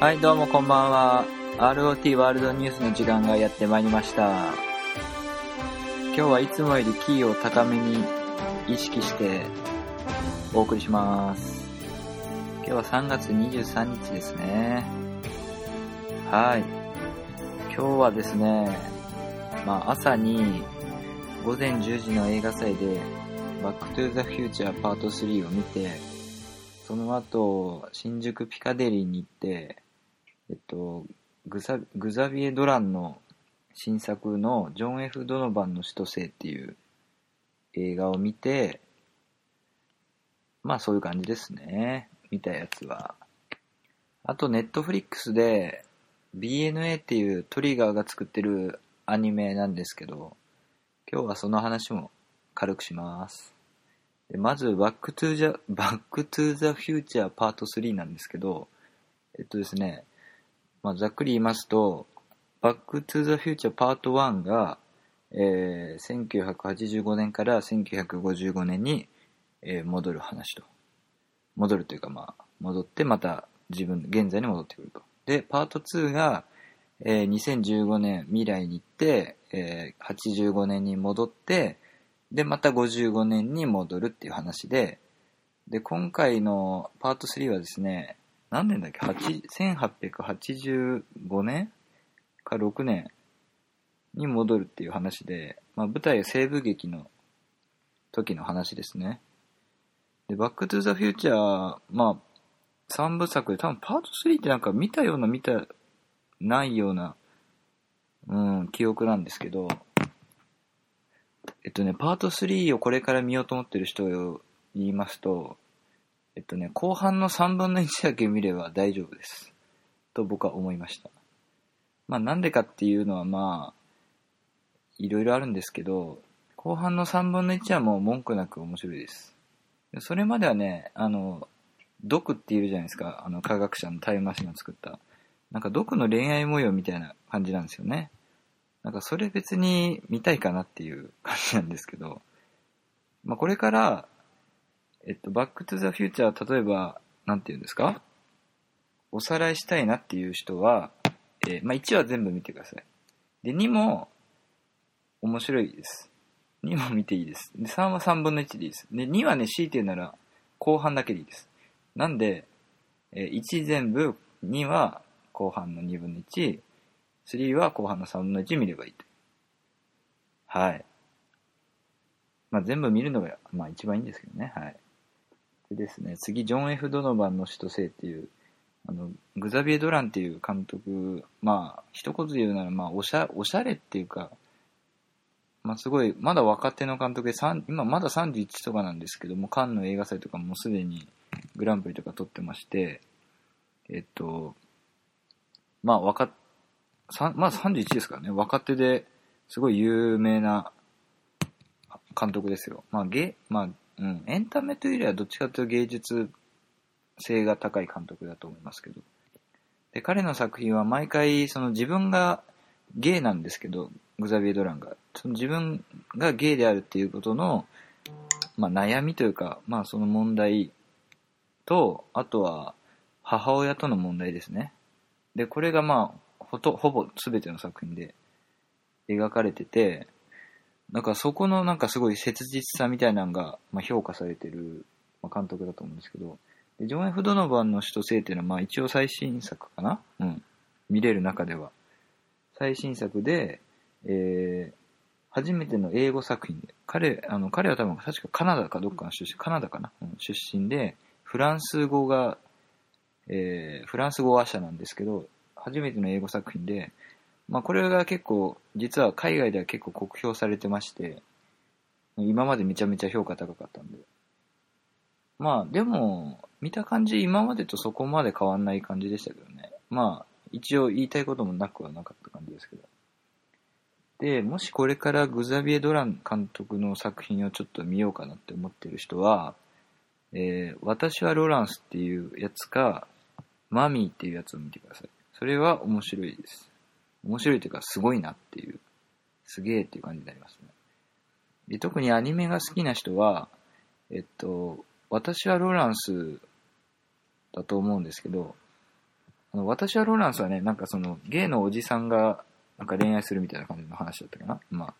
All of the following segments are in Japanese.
はい、どうもこんばんは。ROT ワールドニュースの時間がやってまいりました。今日はいつもよりキーを高めに意識してお送りします。今日は3月23日ですね。はい。今日はですね、まあ朝に午前10時の映画祭でバックトゥーザフューチャーパート3を見て、その後、新宿ピカデリーに行って、えっと、グザグザビエ・ドランの新作のジョン・ F・ ドノバンの首都生っていう映画を見て、まあそういう感じですね。見たやつは。あと、ネットフリックスで BNA っていうトリガーが作ってるアニメなんですけど、今日はその話も軽くします。でまず、バックトゥーザ、バックトゥーザフューチャーパート3なんですけど、えっとですね、まあ、ざっくり言いますと、バックトゥザフューチャーパート1が、えー1985年から1955年に、えー戻る話と。戻るというかまあ、戻ってまた自分、現在に戻ってくると。で、パート2が、えー2015年未来に行って、えー85年に戻って、で、また55年に戻るっていう話で、で、今回のパート3はですね、何年だっけ？1885年か6年に戻るっていう話で、まあ、舞台は西部劇の時の話ですね。で、バックトゥザフューチャー、まあ、3部作で多分パート3ってなんか見たような見たないような、うん、記憶なんですけど、えっとね、パート3をこれから見ようと思ってる人を言いますと、えっとね、後半の3分の1だけ見れば大丈夫です。と僕は思いました。まあなんでかっていうのはまあ、いろいろあるんですけど、後半の3分の1はもう文句なく面白いです。それまではね、あの、ドクっているじゃないですか、あの科学者のタイムマシンを作った。なんかドクの恋愛模様みたいな感じなんですよね。なんかそれ別に見たいかなっていう感じなんですけど、まあこれから、えっと、バックトゥザフューチャー、例えば、なんて言うんですか？おさらいしたいなっていう人は、えーまあ1は全部見てください。で、2も、面白いです。2も見ていいです。で、3は3分の1でいいです。で、2はね、強いて言うなら、後半だけでいいです。なんで、えー1全部、2は後半の2分の1、3は後半の3分の1見ればいいと。はい。まあ全部見るのが、まあ一番いいんですけどね。はい。でですね、次、ジョン・ F・ ドノバンの首都生っていう、あの、グザビエ・ドランっていう監督、まあ、一言で言うなら、まあ、おしゃ、おしゃれっていうか、まあすごい、まだ若手の監督で、今まだ31とかなんですけども、カンの映画祭とかもすでにグランプリとか取ってまして、えっと、まあ若、まだ31ですからね、若手ですごい有名な監督ですよ。まあゲ、まあ、うん、エンタメというよりはどっちかというと芸術性が高い監督だと思いますけど。で、彼の作品は毎回、その自分がゲイなんですけど、グザビエ・ドランが。その自分がゲイであるっていうことの、まあ悩みというか、まあその問題と、あとは母親との問題ですね。で、これがまあ、ほと、ほぼ全ての作品で描かれてて、なんかそこのなんかすごい切実さみたいなのが、まあ、評価されてる、まあ、監督だと思うんですけど、でジョン・ F・ ドノバンの首都生っていうのはまあ一応最新作かな？うん。見れる中では。最新作で、えー、初めての英語作品で、彼、あの、彼は多分確かカナダかどっかの出身、カナダかな、うん、出身で、フランス語が、えー、フランス語話者なんですけど、初めての英語作品で、まあこれが結構、実は海外では結構酷評されてまして、今までめちゃめちゃ評価高かったんで。まあでも、見た感じ今までとそこまで変わんない感じでしたけどね。まあ、一応言いたいこともなくはなかった感じですけど。で、もしこれからグザビエ・ドラン監督の作品をちょっと見ようかなって思ってる人は、えー私はロランスっていうやつか、マミーっていうやつを見てください。それは面白いです。面白いというか、すごいなっていう、すげえっていう感じになりますね。で特にアニメが好きな人は、えっと、私はローランスだと思うんですけど、あの、私はローランスはね、なんかその、ゲイのおじさんが、なんか恋愛するみたいな感じの話だったかな。まあ、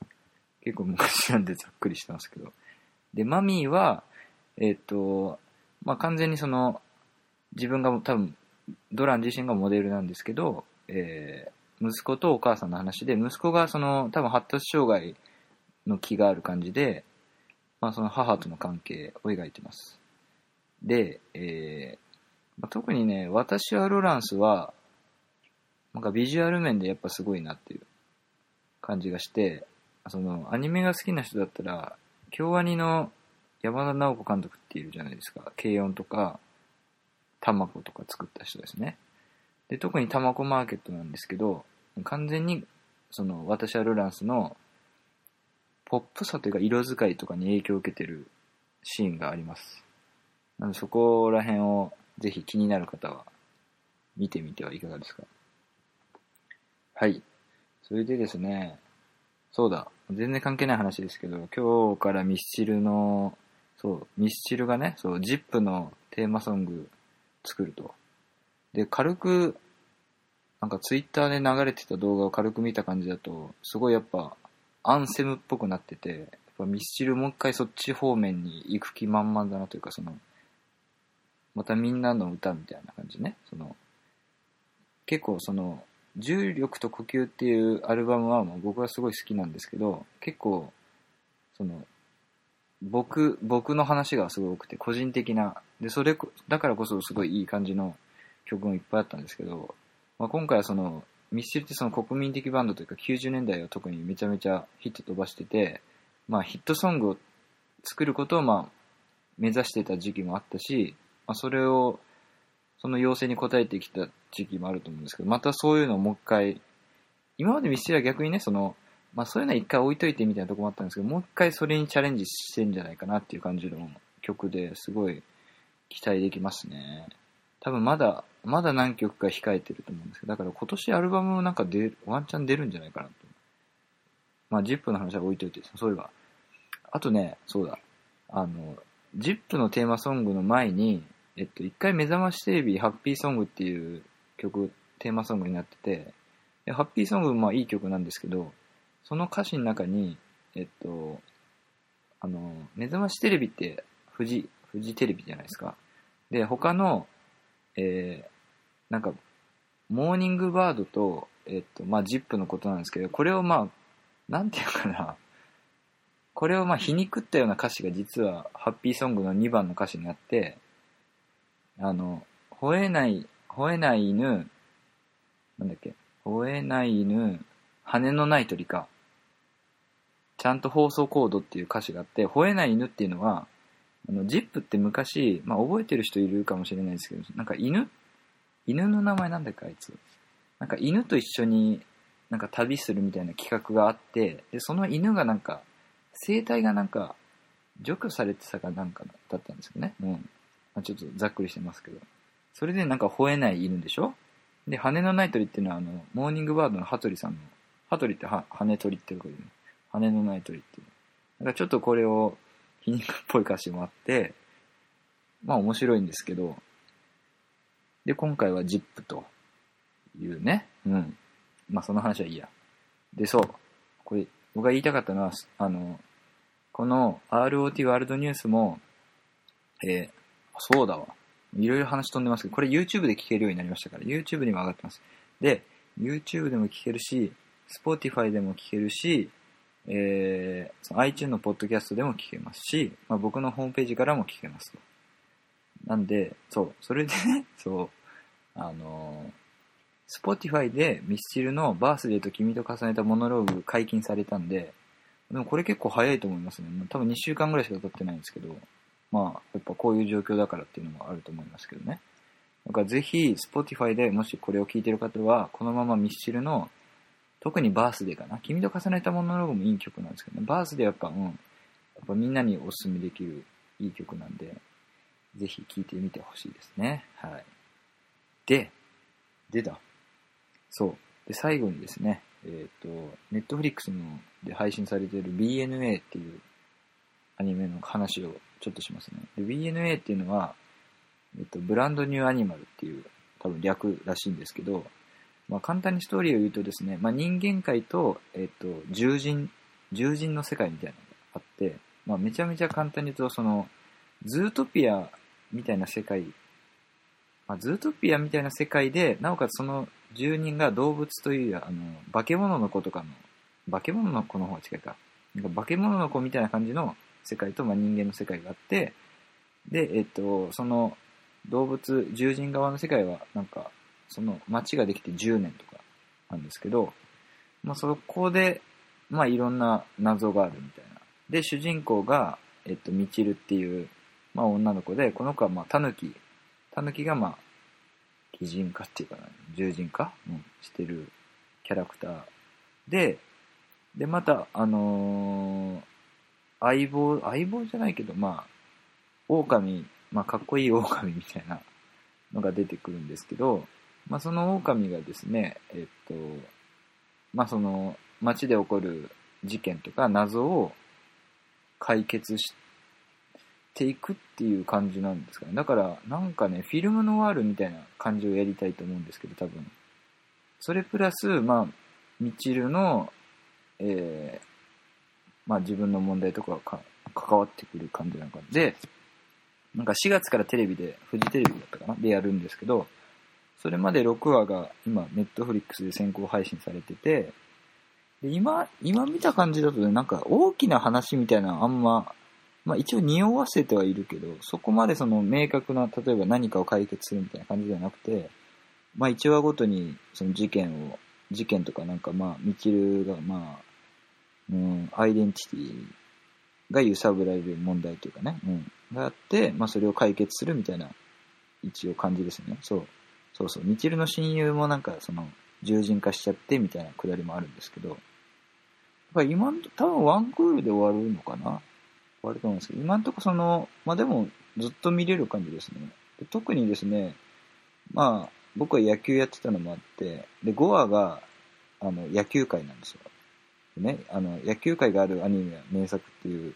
結構昔なんでざっくりしてますけど。で、マミーは、えっ、と、まあ完全にその、自分が多分、ドラン自身がモデルなんですけど、えー、息子とお母さんの話で、息子がその、多分発達障害の気がある感じで、まあその母との関係を描いてます。で、えー、まあ、特にね、私はロランスは、なんかビジュアル面でやっぱすごいなっていう感じがして、その、アニメが好きな人だったら、京アニの山田直子監督っているじゃないですか。軽音とか、タマコとか作った人ですね。で、特にタマコマーケットなんですけど、完全に、その、私はロランスの、ポップさというか色使いとかに影響を受けてるシーンがあります。なのでそこら辺をぜひ気になる方は見てみてはいかがですかはい。それでですね、そうだ、全然関係ない話ですけど、今日からミスチルの、そう、ミスチルがね、そう、ジップのテーマソング作ると。で、軽く、なんかツイッターで流れてた動画を軽く見た感じだと、すごいやっぱ、アンセムっぽくなってて、やっぱミスチルもう一回そっち方面に行く気満々だなというか、その、またみんなの歌みたいな感じね。その、結構その、重力と呼吸っていうアルバムはもう僕はすごい好きなんですけど、結構、その、僕、僕の話がすごい多くて、個人的な、で、それ、だからこそすごいいい感じの曲もいっぱいあったんですけど、まあ、今回はその、ミスチルってその国民的バンドというか90年代を特にめちゃめちゃヒット飛ばしてて、まあヒットソングを作ることをまあ目指してた時期もあったし、まあ、それを、その要請に応えてきた時期もあると思うんですけど、またそういうのをもう一回、今までミスチルは逆にね、その、まあそういうのは一回置いといてみたいなとこもあったんですけど、もう一回それにチャレンジしてんじゃないかなっていう感じの曲ですごい期待できますね。多分まだ、まだ何曲か控えてると思うんですけど、だから今年アルバムなんか出ワンチャン出るんじゃないかなと。まあ、ジップの話は置いといて、そういえば。あとね、そうだ。あの、ジップのテーマソングの前に、えっと、一回目覚ましテレビハッピーソングっていう曲、テーマソングになってて、ハッピーソングまあいい曲なんですけど、その歌詞の中に、えっと、あの、目覚ましテレビって富士、富士テレビじゃないですか。で、他の、えー、なんか、モーニングバードと、えっと、まあ、ジップのことなんですけど、これをまあ、なんていうかな、これをまあ、皮肉ったような歌詞が実は、ハッピーソングの2番の歌詞にあって、あの、吠えない、吠えない犬、なんだっけ、吠えない犬、羽のない鳥か。ちゃんと放送コードっていう歌詞があって、吠えない犬っていうのは、あの、ジップって昔、まあ覚えてる人いるかもしれないですけど、なんか犬っ犬の名前なんだっけあいつ。なんか犬と一緒になんか旅するみたいな企画があって、で、その犬がなんか、生態がなんか、除去されてたかなんかだったんですよね。うん。まあ、ちょっとざっくりしてますけど。それでなんか吠えない犬でしょ？で、羽のない鳥っていうのはあの、モーニングバードの羽鳥さんの、羽鳥って羽鳥ってことで、ね、羽のない鳥っていう。なんかちょっとこれを皮肉っぽい歌詞もあって、まあ面白いんですけど、で、今回はジップというね、うん。まあその話はいいや。で、そう。これ、僕が言いたかったのは、あの、この ROT ワールドニュースも、えー、そうだわ。いろいろ話飛んでますけど、これ YouTube で聞けるようになりましたから、YouTube にも上がってます。で、YouTube でも聞けるし、Spotify でも聞けるし、えー、iTunes のポッドキャストでも聞けますし、まあ、僕のホームページからも聞けますと。なんで、そう、それでね、そう、あのー、Spotify でミスチルのバースデーと君と重ねたモノローグ解禁されたんで、でもこれ結構早いと思いますね。多分2週間ぐらいしか経ってないんですけど、まあ、やっぱこういう状況だからっていうのもあると思いますけどね。だからぜひ、Spotify でもしこれを聞いてる方は、このままミスチルの、特にバースデーかな。君と重ねたモノローグもいい曲なんですけどね。バースデーやっぱ、うん。やっぱみんなにお勧めできるいい曲なんで、ぜひ聴いてみてほしいですね。はい。で、出た。そう。で、最後にですね、えっ、ー、と、ネットフリックスので配信されている BNA っていうアニメの話をちょっとしますね。で、BNA っていうのは、えっと、ブランドニューアニマルっていう多分略らしいんですけど、まあ、簡単にストーリーを言うとですね、まあ、人間界と、えっ、と、獣人、獣人の世界みたいなのがあって、まあ、めちゃめちゃ簡単に言うと、その、ズートピアみたいな世界、まあ、ズートピアみたいな世界で、なおかつその住人が動物という、あの、化け物の子とかの、化け物の子の方が近いか。なんか化け物の子みたいな感じの世界と、まあ、人間の世界があって、で、えっと、その動物、獣人側の世界は、なんか、その街ができて10年とかなんですけど、まあ、そこで、まあ、いろんな謎があるみたいな。で、主人公が、えっと、みちるっていう、まあ、女の子で、この子は、まあ、タヌキ。タヌキが、まあ、擬人化っていうかな、獣人化、うん、してるキャラクターで、で、また、あのー相棒、相棒じゃないけど、まあ、狼、まあ、かっこいい狼みたいなのが出てくるんですけど、まあ、その狼がですね、えっと、まあ、その、街で起こる事件とか謎を解決していくっていう感じなんですかね。だから、なんかね、フィルムノワールみたいな感じをやりたいと思うんですけど、多分。それプラス、まあ、ミチルの、えー、まあ自分の問題とかがか関わってくる感じなのか。で、なんか4月からテレビで、フジテレビだったかな？でやるんですけど、それまで6話が今、ネットフリックスで先行配信されてて、で今、今見た感じだとね、なんか大きな話みたいなあんま、まあ一応匂わせてはいるけど、そこまでその明確な、例えば何かを解決するみたいな感じではなくて、まあ1話ごとにその事件を、事件とかなんかまあ、みちるがまあ、うん、アイデンティティが揺さぶられる問題というかね、うん、があって、まあそれを解決するみたいな、一応感じですね。そう。そうそう。みちるの親友もなんかその、獣人化しちゃってみたいなくだりもあるんですけど、やっぱり今んと、多分ワンクールで終わるのかな？終わると思うんですけど、今んとこその、まあでもずっと見れる感じですね。で特にですね、まあ僕は野球やってたのもあって、で、5話が、あの、野球界なんですよ。ね、あの、野球界があるアニメは名作っていう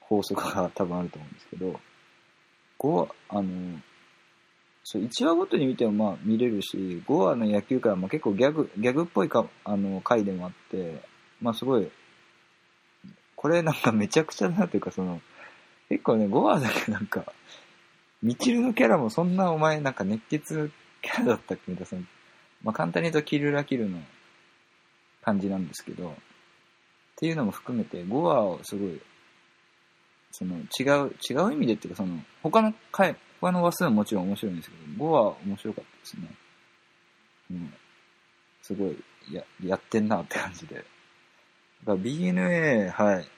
法則が 多分あると思うんですけど、5話、あの、そう、1話ごとに見てもまあ見れるし、5話の野球界はまあ結構ギャグ、ギャグっぽいか、あの、回でもあって、まあすごい、これなんかめちゃくちゃだなというかその、結構ね、5話だけなんか、みちるのキャラもそんなお前なんか熱血キャラだったっけみたいな、そのまあ簡単に言うとキルラキルの感じなんですけど、っていうのも含めて5話をすごい、その違う、違う意味でっていうかその、他の回、他の話数はもちろん面白いんですけど、5話面白かったですね。うん。すごい、や、やってんなって感じで。だ BNA、はい。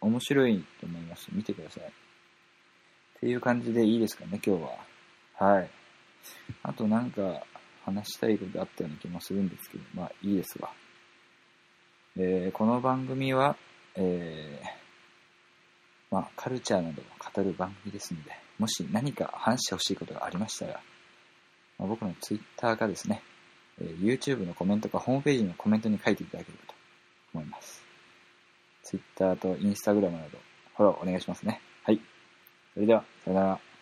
面白いと思います。見てください。っていう感じでいいですかね、今日は。はい。あとなんか話したいことあったような気もするんですけど、まあいいですわ。えーこの番組は、えーまあカルチャーなどを語る番組ですので、もし何か話してほしいことがありましたら、まあ、僕の Twitter がですね、えー YouTube のコメントかホームページのコメントに書いていただければと思います。Twitter と Instagram などフォローお願いしますね。はい。それでは、さよなら。